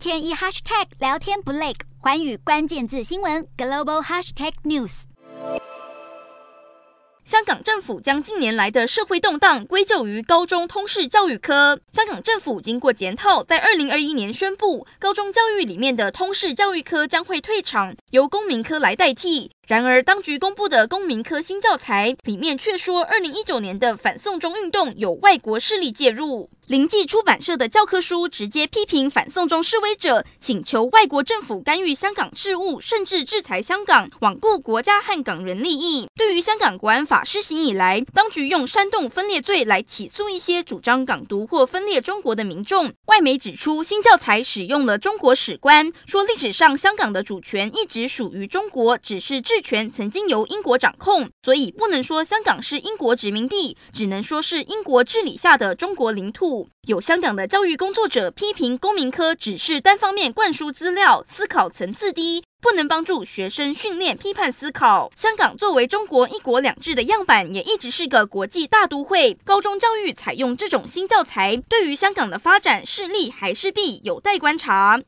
天一 hashtag 聊天不累，环宇关键字新闻 global hashtag news。香港政府将近年来的社会动荡归咎于高中通识教育科。香港政府经过检讨，在二零二一年宣布，高中教育里面的通识教育科将会退场，由公民科来代替。然而，当局公布的公民科新教材里面却说，二零一九年的反送中运动有外国势力介入。临济出版社的教科书直接批评反送中示威者，请求外国政府干预香港事务，甚至制裁香港，罔顾国家和港人利益。对于香港国安法施行以来，当局用煽动分裂罪来起诉一些主张港独或分裂中国的民众。外媒指出，新教材使用了中国史观，说历史上香港的主权一直属于中国，只是制权曾经由英国掌控，所以不能说香港是英国殖民地，只能说是英国治理下的中国领土。有香港的教育工作者批评公民科只是单方面灌输资料，思考层次低，不能帮助学生训练批判思考。香港作为中国一国两制的样板，也一直是个国际大都会。高中教育采用这种新教材，对于香港的发展是利还是弊，有待观察。